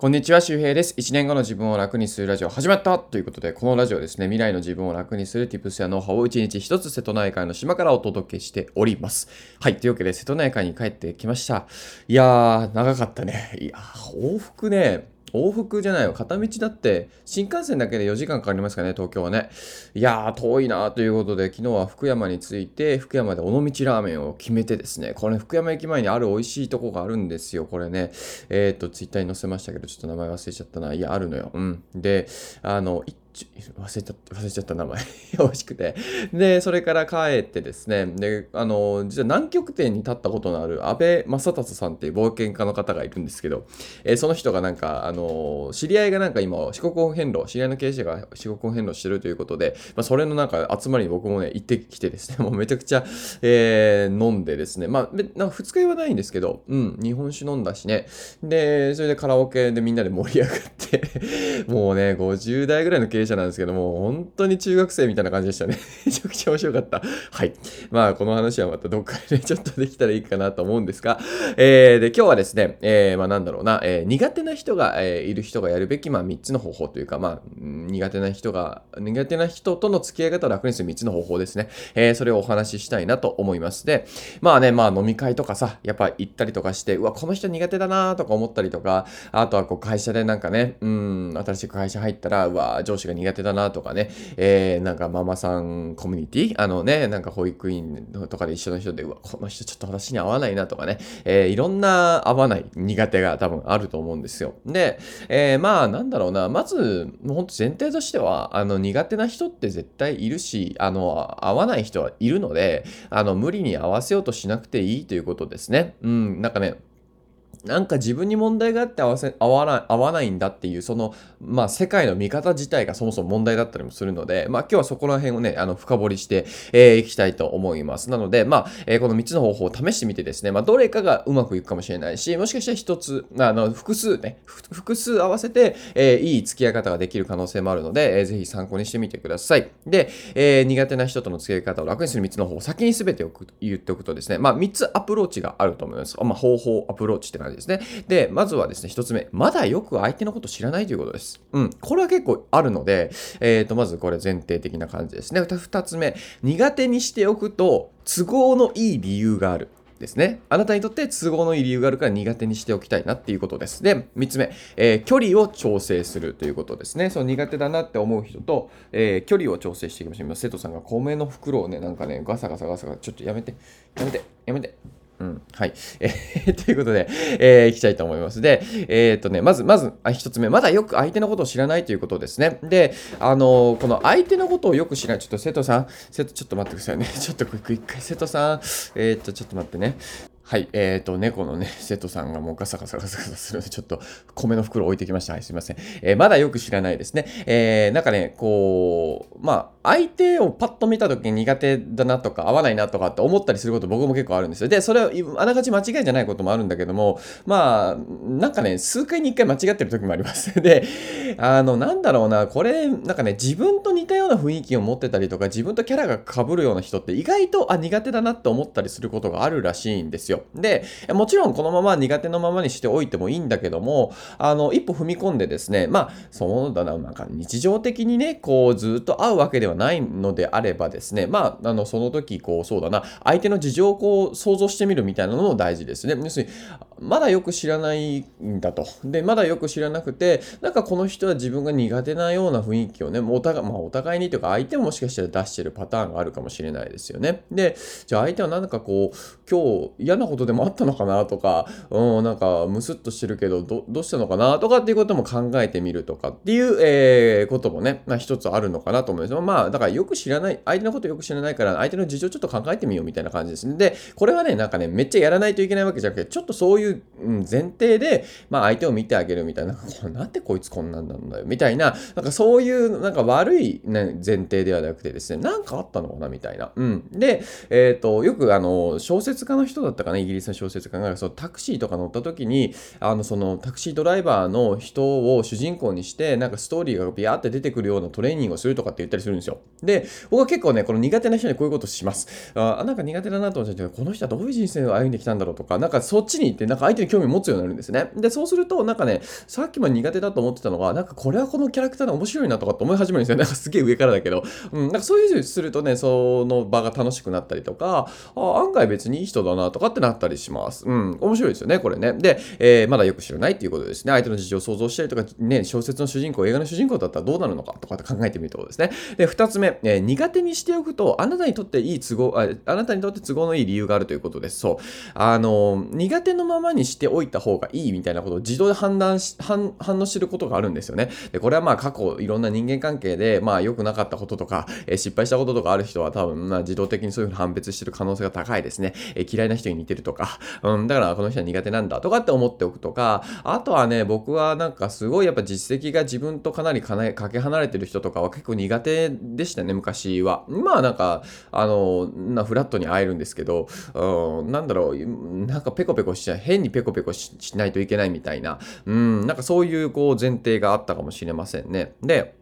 こんにちは、周平です。1年後の自分を楽にするラジオ始まったということで、このラジオですね、未来の自分を楽にする tips やノウハウを1日1つ瀬戸内海の島からお届けしております。はい、というわけで瀬戸内海に帰ってきました。いやー、長かったね。いやー往復ね、往復じゃないよ。片道だって、新幹線だけで4時間かかりますかね、東京はね。いやー、遠いなということで、昨日は福山に着いて、福山で尾道ラーメンを決めてですね、これ、福山駅前にある美味しいとこがあるんですよ。これね、えっ、ー、と、ツイッターに載せましたけど、ちょっと名前忘れちゃったな。いや、あるのよ。うん。で、あの、忘れちゃった、忘れちゃった名前。美味しくて。で、それから帰ってですね、で、あの、実は南極点に立ったことのある安倍正達さんっていう冒険家の方がいるんですけど、えー、その人がなんか、あの、知り合いがなんか今、四国本変路、知り合いの経営者が四国本変路してるということで、まあ、それのなんか集まりに僕もね、行ってきてですね、もうめちゃくちゃ、えー、飲んでですね、まあ、な二日酔いはないんですけど、うん、日本酒飲んだしね、で、それでカラオケでみんなで盛り上がって もうね、50代ぐらいの経営者なんですけども、本当に中学生みたいな感じでしたね。めちゃくちゃ面白かった。はい。まあ、この話はまたどっかで、ね、ちょっとできたらいいかなと思うんですが、えー、で、今日はですね、えー、まあなんだろうな、えー、苦手な人が、え、いる人がやるべき、まあ3つの方法というか、まあ、苦手な人が、苦手な人との付き合い方を楽にする3つの方法ですね。え、それをお話ししたいなと思います。で、まあね、まあ飲み会とかさ、やっぱ行ったりとかして、うわ、この人苦手だなとか思ったりとか、あとはこう会社でなんかね、うん、新しい会社入ったら、うわ、上司が苦手だなとかね、えー、なんかママさんコミュニティ？あのね、なんか保育園とかで一緒の人で、うわ、この人ちょっと私に合わないなとかね、えー、いろんな合わない苦手が多分あると思うんですよ。で、えー、まあなんだろうな、まず、もう本当前提としては、あの苦手な人って絶対いるし、あの、合わない人はいるので、あの、無理に合わせようとしなくていいということですね。うん、なんかね、なんか自分に問題があって合わせ合わない合わないんだっていうそのまあ世界の見方自体がそもそも問題だったりもするのでまあ今日はそこら辺をねあの深掘りしてい、えー、きたいと思います。なのでまあ、えー、この3つの方法を試してみてですねまあどれかがうまくいくかもしれないしもしかしたら1つあの複数ね複数合わせて、えー、いい付き合い方ができる可能性もあるので、えー、ぜひ参考にしてみてください。で、えー、苦手な人との付き合い方を楽にする3つの方法を先に全ておく言っておくとですねまあ3つアプローチがあると思います。まあ方法アプローチって感じですね。で、まずはですね、一つ目、まだよく相手のこと知らないということです。うん。これは結構あるので、えっ、ー、と、まずこれ前提的な感じですね。二つ目、苦手にしておくと、都合のいい理由がある。ですね。あなたにとって都合のいい理由があるから苦手にしておきたいなっていうことです。で、3つ目、えー、距離を調整するということですね。その苦手だなって思う人と、えー、距離を調整していきましょう。今、生徒さんが米の袋をね、なんかね、ガサガサガサガサ、ちょっとやめて、やめて、やめて。うん。はい。えー、ということで、えー、いきたいと思います。で、えー、っとね、まず、まず、一つ目、まだよく相手のことを知らないということですね。で、あのー、この相手のことをよく知らない、ちょっと瀬戸さん、瀬戸、ちょっと待ってくださいね。ちょっと一回、瀬戸さん、えー、っと、ちょっと待ってね。はい、えっ、ー、と、猫のね、瀬戸さんがもうガサガサガサガサするので、ちょっと米の袋置いてきました。はい、すいません。えー、まだよく知らないですね。えー、なんかね、こう、まあ、相手をパッと見た時に苦手だなとか、合わないなとかって思ったりすること僕も結構あるんですよ。で、それはあながち間違いじゃないこともあるんだけども、まあ、なんかね、数回に一回間違ってる時もあります。で、あの、なんだろうな、これ、なんかね、自分と似たような雰囲気を持ってたりとか、自分とキャラが被るような人って意外と、あ、苦手だなって思ったりすることがあるらしいんですよ。で、もちろんこのまま苦手のままにしておいてもいいんだけども、あの、一歩踏み込んでですね、まあ、そうだな、なんか日常的にね、こう、ずっと会うわけではないのであればですね、まあ、あの、その時、こう、そうだな、相手の事情をこう、想像してみるみたいなのも大事ですね。要するに、まだよく知らないんだと。で、まだよく知らなくて、なんかこの人は自分が苦手なような雰囲気をね、お互い、まあ、お互いにというか、相手ももしかしたら出してるパターンがあるかもしれないですよね。で、じゃあ相手は何かこう、今日嫌なことでもあったのかなとか、うん、なんかムスッとしてるけどど、どうしたのかなとかっていうことも考えてみるとかっていう、えー、こともね、まあ一つあるのかなと思います。まあ、だからよく知らない、相手のことよく知らないから、相手の事情ちょっと考えてみようみたいな感じですね。で、これはね、なんかね、めっちゃやらないといけないわけじゃなくて、ちょっとそういう、前提で、まあ相手を見てあげるみたいな、なんでこいつこんなんなんだよ、みたいな、なんかそういう、なんか悪い、ね、前提ではなくてですね、なんかあったのかなみたいな。うん。で、えっ、ー、と、よくあの、小説家の人だったかかな、イギリスの小説家が、そのタクシーとか乗った時に、あの、そのタクシードライバーの人を主人公にして、なんかストーリーがビヤーって出てくるようなトレーニングをするとかって言ったりするんですよ。で、僕は結構ね、この苦手な人にこういうことします。あ、なんか苦手だなと思っちゃって、この人はどういう人生を歩んできたんだろうとか、なんかそっちに行って、なんか相手に興味を持つようになるんですね。で、そうすると、なんかね、さっきまで苦手だと思ってたのが、なんかこれはこのキャラクターで面白いなとかって思い始めるんですよ。なんかすげえ上からだけど。うん、なんかそういうするとね、その場が楽しくなったりとか、あ案外別にいい人だなとかってなったりします。うん、面白いですよね、これね。で、えー、まだよく知らないっていうことですね。相手の事情を想像したりとか、ね、小説の主人公、映画の主人公だったらどうなるのかとかって考えてみるところですね。で、二つ目、えー、苦手にしておくと、あなたにとっていい都合あ、あなたにとって都合のいい理由があるということです。そう。あの、苦手のままにしておいた方がいいみたいなことを自動で判断し、反反応してることがあるんですよね。で、これはまあ過去いろんな人間関係で、まあ良くなかったこととか、えー、失敗したこととかある人は多分、まあ自動的にそういうふうに判別してる可能性が高いですね。えー、嫌いな人に似てるとか、うん、だからこの人は苦手なんだとかって思っておくとか、あとはね、僕はなんかすごいやっぱ実績が自分とかなりかなかけ離れてる人とかは結構苦手でしたね、昔は。まあなんか、あの、なフラットに会えるんですけど、うん、なんだろう、なんかペコペコしちゃう、変にペコペコしないといけないみたいな、うん、なんかそういうこう前提があったかもしれませんね。で、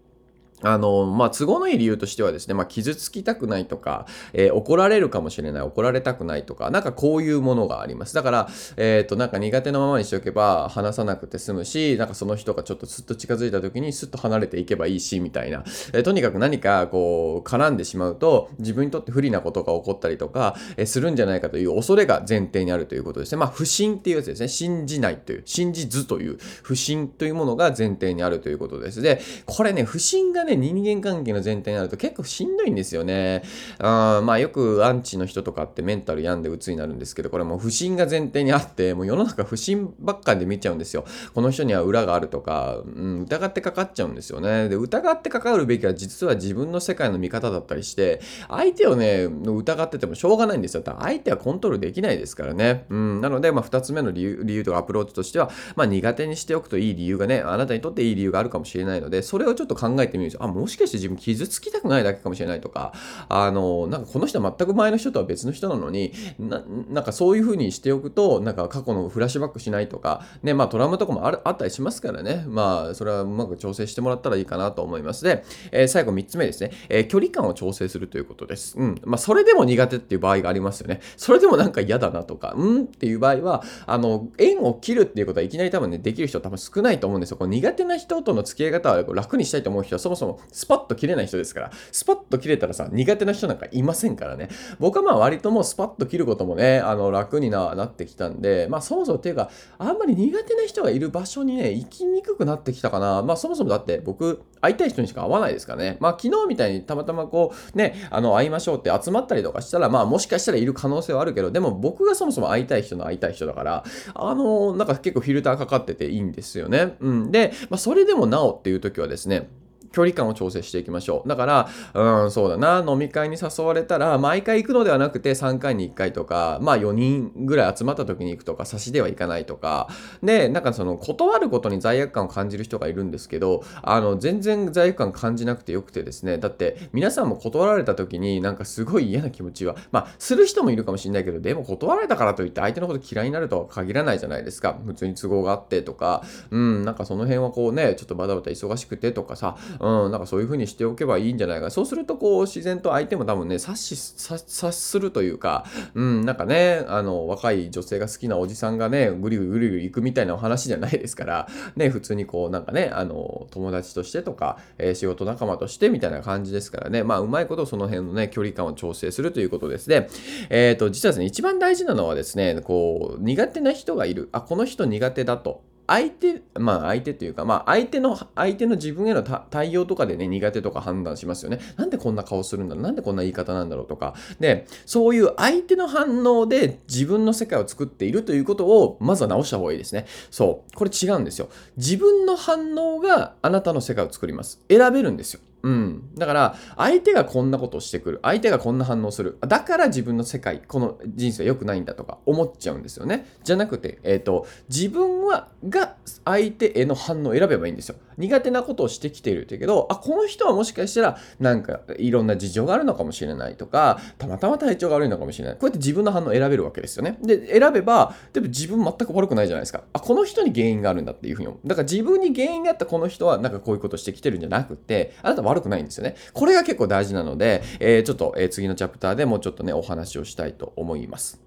あの、まあ、都合のいい理由としてはですね、まあ、傷つきたくないとか、えー、怒られるかもしれない、怒られたくないとか、なんかこういうものがあります。だから、えっ、ー、と、なんか苦手なままにしておけば話さなくて済むし、なんかその人がちょっとすっと近づいた時にスッと離れていけばいいし、みたいな。えー、とにかく何かこう、絡んでしまうと、自分にとって不利なことが起こったりとか、えするんじゃないかという恐れが前提にあるということですね。まあ、不信っていうやつですね。信じないという、信じずという不信というものが前提にあるということです。で、これね、不信がね、人間関係の前提になると結構しんどいんですよね。あまあよくアンチの人とかってメンタル病んで鬱になるんですけど、これもう不信が前提にあって、もう世の中不信ばっかりで見ちゃうんですよ。この人には裏があるとか、うん、疑ってかかっちゃうんですよね。で、疑ってかかるべきは実は自分の世界の見方だったりして、相手をね、疑っててもしょうがないんですよ。だ相手はコントロールできないですからね。うん、なので、まあ2つ目の理由理由とかアプローチとしては、まあ苦手にしておくといい理由がね、あなたにとっていい理由があるかもしれないので、それをちょっと考えてみるんです。あ、もしかして自分傷つきたくないだけかもしれないとか、あの、なんかこの人は全く前の人とは別の人なのに、ななんかそういう風にしておくと、なんか過去のフラッシュバックしないとか、ね、まあトラウマとかもあるあったりしますからね、まあそれはうまく調整してもらったらいいかなと思います。で、えー、最後3つ目ですね、えー、距離感を調整するということです。うん。まあそれでも苦手っていう場合がありますよね。それでもなんか嫌だなとか、うんっていう場合は、あの、縁を切るっていうことはいきなり多分ね、できる人多分少ないと思うんですよ。この苦手な人との付き合い方は楽にしたいと思う人はそもそもスパッと切れない人ですから、スパッと切れたらさ、苦手な人なんかいませんからね。僕はまあ割ともうスパッと切ることもね、あの楽になってきたんで、まあそもそもっていうか、あんまり苦手な人がいる場所にね、行きにくくなってきたかな。まあそもそもだって僕、会いたい人にしか会わないですからね。まあ昨日みたいにたまたまこう、ね、あの会いましょうって集まったりとかしたら、まあもしかしたらいる可能性はあるけど、でも僕がそもそも会いたい人の会いたい人だから、あの、なんか結構フィルターかかってていいんですよね。うん。で、まあそれでもなおっていう時はですね、距離感を調整していきましょう。だから、うん、そうだな、飲み会に誘われたら、毎回行くのではなくて3回に1回とか、まあ4人ぐらい集まった時に行くとか、差しでは行かないとか、で、なんかその断ることに罪悪感を感じる人がいるんですけど、あの、全然罪悪感感じなくてよくてですね、だって皆さんも断られた時になんかすごい嫌な気持ちは、まあ、する人もいるかもしれないけど、でも断られたからといって相手のこと嫌いになるとは限らないじゃないですか。普通に都合があってとか、うん、なんかその辺はこうね、ちょっとバタバタ忙しくてとかさ、うん、なんかそういう風にしておけばいいんじゃないか。そうすると、こう、自然と相手も多分ね、察し、察するというか、うん、なんかね、あの、若い女性が好きなおじさんがね、ぐりぐりぐりぐり行くみたいなお話じゃないですから、ね、普通にこう、なんかね、あの、友達としてとか、えー、仕事仲間としてみたいな感じですからね、まあ、うまいことその辺のね、距離感を調整するということですね。えっ、ー、と、実はですね、一番大事なのはですね、こう、苦手な人がいる。あ、この人苦手だと。相手、まあ相手というか、まあ相手の、相手の自分への対応とかでね、苦手とか判断しますよね。なんでこんな顔するんだろう？なんでこんな言い方なんだろう？とか。で、そういう相手の反応で自分の世界を作っているということを、まずは直した方がいいですね。そう。これ違うんですよ。自分の反応があなたの世界を作ります。選べるんですよ。うん。だから、相手がこんなことをしてくる。相手がこんな反応する。だから自分の世界、この人生は良くないんだとか思っちゃうんですよね。じゃなくて、えっ、ー、と、自分は、が相手への反応を選べばいいんですよ。苦手なことをしてきているってけど、あ、この人はもしかしたら、なんか、いろんな事情があるのかもしれないとか、たまたま体調が悪いのかもしれない。こうやって自分の反応を選べるわけですよね。で、選べば、でも自分全く悪くないじゃないですか。あ、この人に原因があるんだっていうふうに思う。だから自分に原因があったこの人は、なんかこういうことしてきてるんじゃなくて、あなた悪くないんですよね。これが結構大事なので、えー、ちょっと、えー、次のチャプターでもうちょっとね、お話をしたいと思います。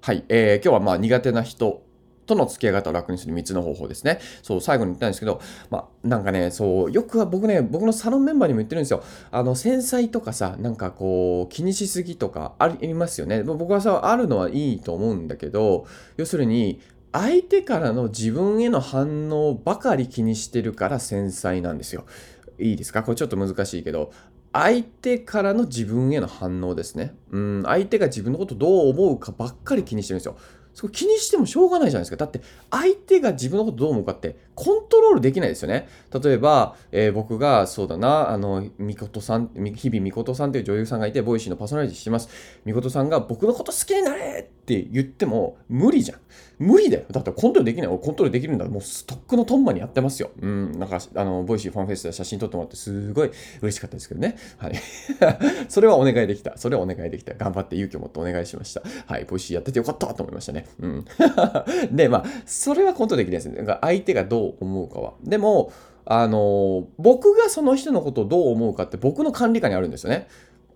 はい、えー、今日はまあ苦手な人との付き合い方を楽にする3つの方法ですね。そう、最後に言ったんですけど、まあ、なんかね、そう、よくは僕ね、僕のサロンメンバーにも言ってるんですよ。あの、繊細とかさ、なんかこう、気にしすぎとかありますよね。僕はさ、あるのはいいと思うんだけど、要するに、相手からの自分への反応ばかり気にしてるから繊細なんですよ。いいですか？これちょっと難しいけど、相手からの自分への反応ですね。うん、相手が自分のことどう思うかばっかり気にしてるんですよ。そこ気にしてもしょうがないじゃないですか。だって相手が自分のことどう思うかってコントロールできないですよね。例えば、えー、僕がそうだな、あの、みことさん、日々みことさんという女優さんがいて、ボイシーのパーソナリティしてます。みことさんが僕のこと好きになれって言っても無理じゃん。無理だよ。だってコントロールできない。コントロールできるんだもうストックのトンマにやってますよ。うん。なんか、あの、ボイシーファンフェスで写真撮ってもらってすごい嬉しかったですけどね。はい。それはお願いできた。それはお願いできた。頑張って勇気を持ってお願いしました。はい。ボイシーやっててよかったと思いましたね。うん。で、まあ、それはコントロールできないですね。だか相手がどう思うかは。でも、あの、僕がその人のことをどう思うかって僕の管理下にあるんですよね。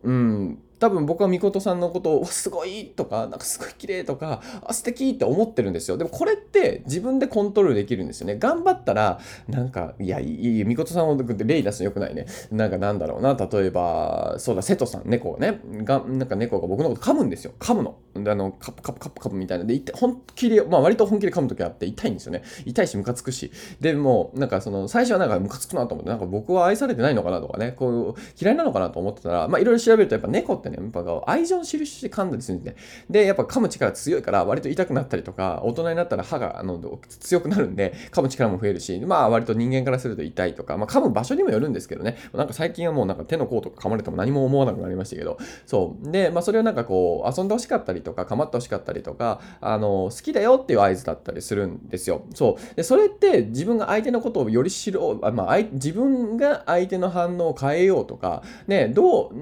うん。多分僕はみことさんのことをすごいとか、なんかすごい綺麗とか、あ、素敵って思ってるんですよ。でもこれって自分でコントロールできるんですよね。頑張ったら、なんか、いや、いい、みことさんを例出すのよくないね。なんかなんだろうな。例えば、そうだ、瀬戸さん、猫がね、がなんか猫が僕のこと噛むんですよ。噛むの。で、あの、カプカプカプカプみたいな。で、いって本気で、まあ割と本気で噛むときあって痛いんですよね。痛いし、ムカつくし。でも、なんかその、最初はなんかムカつくなと思って、なんか僕は愛されてないのかなとかね、こう、嫌いなのかなと思ってたら、まあいろいろ調べると、やっぱ猫ってね、やっぱ愛情の印して噛んだりするんです、ね、で、やっぱ噛む力強いから割と痛くなったりとか、大人になったら歯があの強くなるんで、噛む力も増えるし、まあ割と人間からすると痛いとか、まあ噛む場所にもよるんですけどね、なんか最近はもうなんか手の甲とか噛まれても何も思わなくなりましたけど、そう。で、まあそれをなんかこう、遊んでほしかったりとか、構ってほしかったりとか、あの、好きだよっていう合図だったりするんですよ。そう。で、それって自分が相手のことをより知ろう、まあ、自分が相手の反応を変えようとか、ね、どう、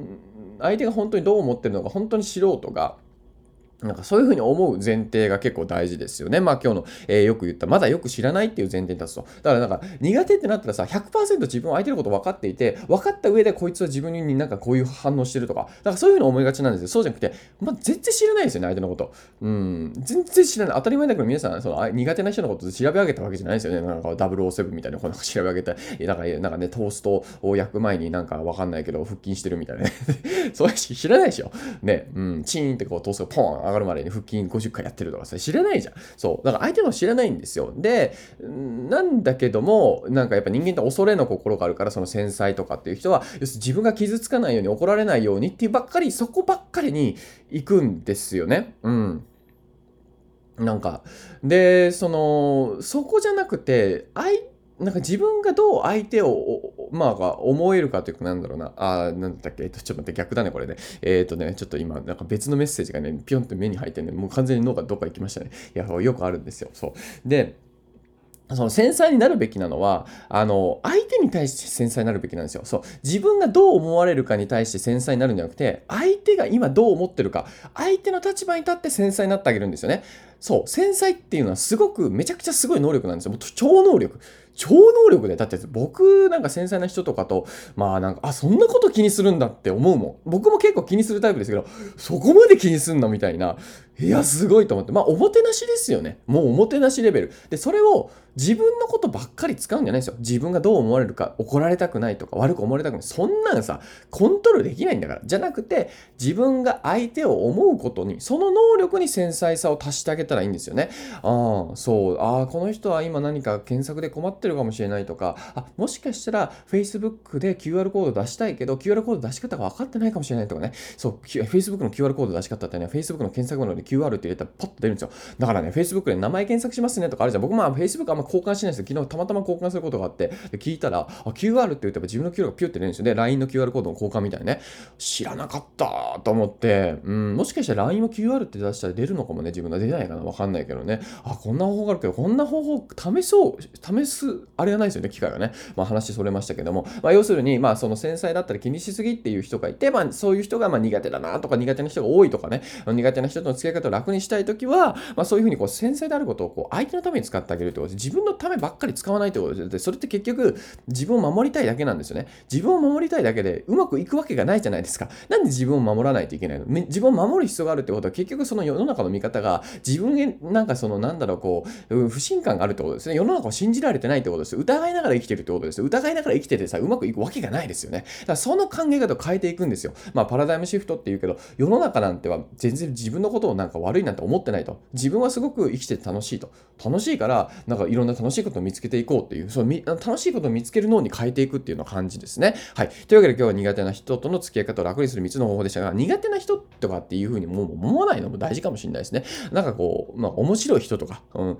相手が本当にどう思ってるのか本当に素人がなんかそういうふうに思う前提が結構大事ですよね。まあ今日の、えー、よく言った、まだよく知らないっていう前提に立つと。だからなんか苦手ってなったらさ、100%自分は相手のこと分かっていて、分かった上でこいつは自分になんかこういう反応してるとか、だからそういうふうに思いがちなんですよ。そうじゃなくて、まあ全然知らないですよね、相手のこと。うん、全然知らない。当たり前だけど皆さん、その苦手な人のこと調べ上げたわけじゃないですよね。なんか007みたいな、こうなんか調べ上げた、なんかなんかね、トーストを焼く前になんか分かんないけど腹筋してるみたいなね。そういう知らないでしょ。ね、うん、チーンってこうトーストがポン上がるまでに腹筋50回やってるとかさ、知らないじゃん。そう。だから相手の知らないんですよ。で、なんだけども、なんかやっぱ人間って恐れの心があるから、その繊細とかっていう人は、要するに自分が傷つかないように怒られないようにっていうばっかり、そこばっかりに行くんですよね。うん。なんか、で、その、そこじゃなくて、相なんか自分がどう相手を、まあ、思えるかというか、なんだろうな。あ、なんだっけ、えっと、ちょっと待って、逆だね、これね。えっとね、ちょっと今、なんか別のメッセージがね、ピョンって目に入ってね、もう完全に脳がどっか行きましたね。いや、よくあるんですよ。そう。で、その繊細になるべきなのは、あの、相手に対して繊細になるべきなんですよ。そう。自分がどう思われるかに対して繊細になるんじゃなくて、相手が今どう思ってるか、相手の立場に立って繊細になってあげるんですよね。そう。繊細っていうのはすごく、めちゃくちゃすごい能力なんですよ。もう超能力。超能力で。だって僕なんか繊細な人とかと、まあなんか、あ、そんなこと気にするんだって思うもん。僕も結構気にするタイプですけど、そこまで気にすんのみたいな。いや、すごいと思って。まあ、おもてなしですよね。もうおもてなしレベル。で、それを自分のことばっかり使うんじゃないですよ。自分がどう思われるか、怒られたくないとか、悪く思われたくない。そんなんさ、コントロールできないんだから。じゃなくて、自分が相手を思うことに、その能力に繊細さを足してあげたらいいんですよね。ああ、そう。ああ、この人は今何か検索で困ってるかもしれないとか、あ、もしかしたら Facebook で QR コード出したいけど、QR コード出し方が分かってないかもしれないとかね。そう、Facebook の QR コード出し方ってね、Facebook の検索窓に QR って入れたらパッと出るんですよ。だからね、Facebook で名前検索しますねとかあるじゃん。僕まあ Facebook あんま交換しないですけど、昨日たまたま交換することがあって、聞いたら、あ、QR って言ったら自分の QR がピュって出るんですよね。LINE の QR コードの交換みたいなね。知らなかったと思って、うん、もしかしたら LINE も QR って出したら出るのかもね、自分が出ないなわかんないけどね。あ、こんな方法があるけど、こんな方法試そう、試す、あれがないですよね、機会がね。まあ話それましたけども、まあ要するに、まあその繊細だったら気にしすぎっていう人がいて、まあそういう人がまあ苦手だなとか苦手な人が多いとかね、苦手な人との付き合い方を楽にしたいときは、まあそういうふうにこう繊細であることをこう相手のために使ってあげるってことで、自分のためばっかり使わないってことで、それって結局自分を守りたいだけなんですよね。自分を守りたいだけでうまくいくわけがないじゃないですか。なんで自分を守らないといけないの？自分を守る必要があるってことは結局その世の中の見方が自分分へなんかそのなんだろうこう不信感があるってことですね。世の中を信じられてないってことです。疑いながら生きてるってことです。疑いながら生きててさ、うまくいくわけがないですよね。だからその考え方を変えていくんですよ。まあパラダイムシフトって言うけど、世の中なんては全然自分のことをなんか悪いなんて思ってないと。自分はすごく生きてて楽しいと。楽しいから、なんかいろんな楽しいことを見つけていこうっていう、その楽しいことを見つける脳に変えていくっていうような感じですね。はい。というわけで今日は苦手な人との付き合い方を楽にする3つの方法でしたが、苦手な人とかっていうふうにもう思わないのも大事かもしれないですね。なんかこう、まあ面白い人とか、うん、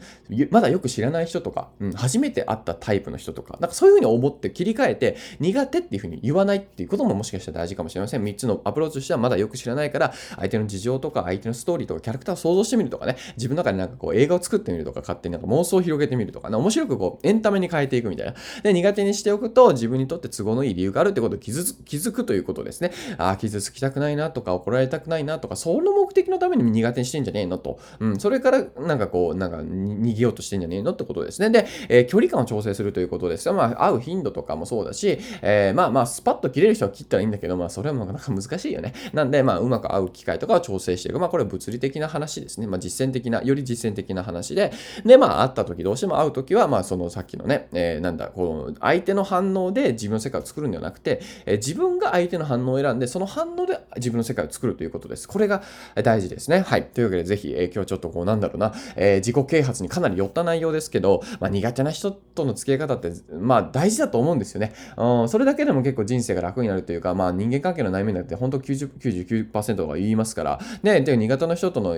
まだよく知らない人とか、うん、初めて会ったタイプの人とか、なんかそういうふうに思って切り替えて、苦手っていうふうに言わないっていうことももしかしたら大事かもしれません。3つのアプローチとしてはまだよく知らないから、相手の事情とか、相手のストーリーとか、キャラクターを想像してみるとかね、自分の中でなんかこう映画を作ってみるとか、勝手になんか妄想を広げてみるとかね、面白くこうエンタメに変えていくみたいな。で、苦手にしておくと、自分にとって都合のいい理由があるってことを気づくということですね。ああ、傷つきたくないなとか、怒られたくないなとか、その目的のために苦手にしてんじゃねえのと。うん、それからなんかこう、なんか逃げようとしてんじゃねえのってことですね。で、えー、距離感を調整するということですまあ、会う頻度とかもそうだし、えー、まあまあ、スパッと切れる人は切ったらいいんだけど、まあ、それはなかなか難しいよね。なんで、まあ、うまく会う機会とかを調整していく。まあ、これは物理的な話ですね。まあ、実践的な、より実践的な話で、で、まあ、会った時、どうしても会う時は、まあ、そのさっきのね、えー、なんだ、この、相手の反応で自分の世界を作るんではなくて、えー、自分が相手の反応を選んで、その反応で自分の世界を作るということです。これが大事ですね。はい。というわけで、ぜひ、えー、今日ちょっとこう、なんだろうな、えー、自己啓発にかなり寄った内容ですけど、まあ、苦手な人との付き合い方って、まあ、大事だと思うんですよね。うん、それだけでも結構人生が楽になるというか、まあ、人間関係の悩みになって、本当90 99%が言いますから、ね、で、苦手な人との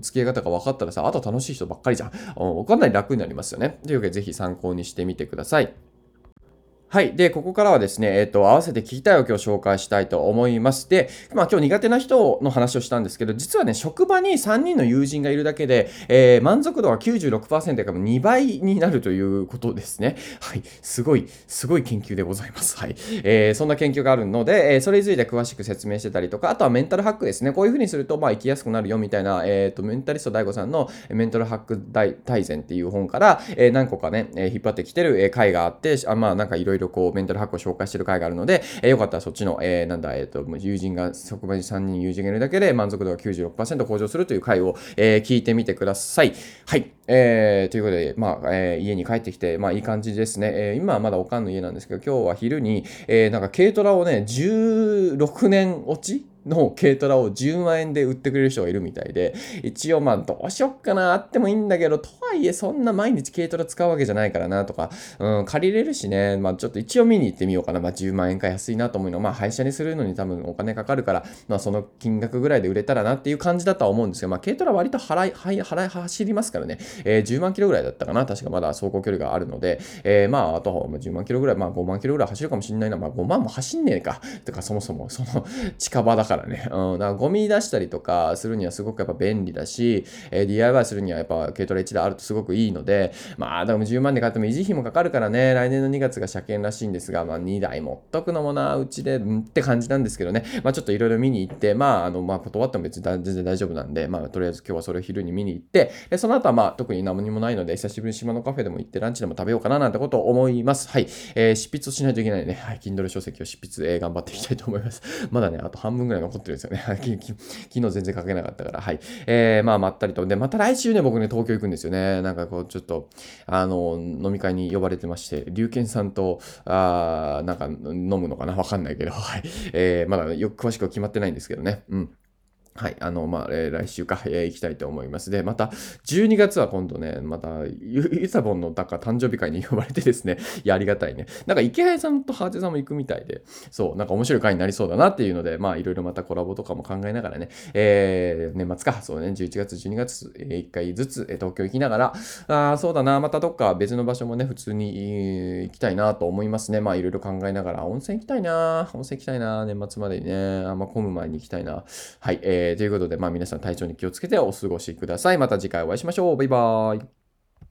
付き合い方が分かったらさ、あと楽しい人ばっかりじゃん。うん、かなり楽になりますよね。というわけで、ぜひ参考にしてみてください。はい。で、ここからはですね、えっ、ー、と、合わせて聞きたいを今日紹介したいと思います。で、まあ今日苦手な人の話をしたんですけど、実はね、職場に3人の友人がいるだけで、えー、満足度が96%から2倍になるということですね。はい。すごい、すごい研究でございます。はい。えー、そんな研究があるので、えー、それについて詳しく説明してたりとか、あとはメンタルハックですね。こういうふうにすると、まあ生きやすくなるよみたいな、えっ、ー、と、メンタリスト DAIGO さんのメンタルハック大全っていう本から、えー、何個かね、え、引っ張ってきてる、回があって、あまあなんかいろいろこう、メンタルハックを紹介してる回があるので、えー、よかったらそっちの、えー、なんだ、えっ、ー、と、友人が、職場に3人友人がいるだけで満足度が96%向上するという回を、えー、聞いてみてください。はい。えー、ということで、まあ、えー、家に帰ってきて、まあ、いい感じですね。えー、今はまだおかんの家なんですけど、今日は昼に、えー、なんか軽トラをね、16年落ちの軽トラを10万円で売ってくれる人がいるみたいで、一応まあどうしよっかな、あってもいいんだけど、とはいえそんな毎日軽トラ使うわけじゃないからなとか、うん、借りれるしね、まあちょっと一応見に行ってみようかな。まあ10万円か安いなと思うのまあ廃車にするのに多分お金かかるから、まあその金額ぐらいで売れたらなっていう感じだとは思うんですけど、まあ軽トラ割と払い、払い、払い、走りますからね、えー、10万キロぐらいだったかな。確かまだ走行距離があるので、えー、まああとは10万キロぐらい、まあ5万キロぐらい走るかもしれないな。まあ5万も走んねえか。てかそもそもその近場だからね。うん、だからゴミ出したりとかするにはすごくやっぱ便利だし、えー、DIY するにはやっぱ軽トラ1台あるとすごくいいので、まあでも10万で買っても維持費もかかるからね、来年の2月が車検らしいんですが、まあ2台持っとくのもな、うちで、んって感じなんですけどね、まあちょっといろいろ見に行って、まああの、まあ断っても別に全然大丈夫なんで、まあとりあえず今日はそれを昼に見に行って、でその後はまあ特に何もないので、久しぶりに島のカフェでも行ってランチでも食べようかななんてことを思います。はい。えー、執筆をしないといけないね。はい。Kindle 書籍を執筆、えー、頑張っていきたいと思います。まだね、あと半分ぐらい残ってるんですよね。昨日全然書けなかったから、はい。えー、まあ、まったりと。で、また来週ね、僕ね、東京行くんですよね。なんかこう、ちょっと、あの、飲み会に呼ばれてまして、龍賢さんと、あなんか飲むのかな？わかんないけど、はい。えー、まだよく詳しくは決まってないんですけどね。うん。はい、あの、まあ、えー来週か、えー行きたいと思います。で、また、12月は今度ね、また、ゆゆさぼんの、だか誕生日会に呼ばれてですね、いや、ありがたいね。なんか、池谷さんとハーチさんも行くみたいで、そう、なんか面白い会になりそうだなっていうので、まあ、いろいろまたコラボとかも考えながらね、えー、年末か、そうね、11月、12月、え1回ずつ、えー東京行きながら、あそうだな、またどっか別の場所もね、普通にえー行きたいなと思いますね。まあ、いろいろ考えながら、温泉行きたいな、温泉行きたいな、年末までにね、あんま混む前に行きたいな。はい、ええー、ということで、まあ、皆さん体調に気をつけてお過ごしください。また次回お会いしましょう。バイバーイ。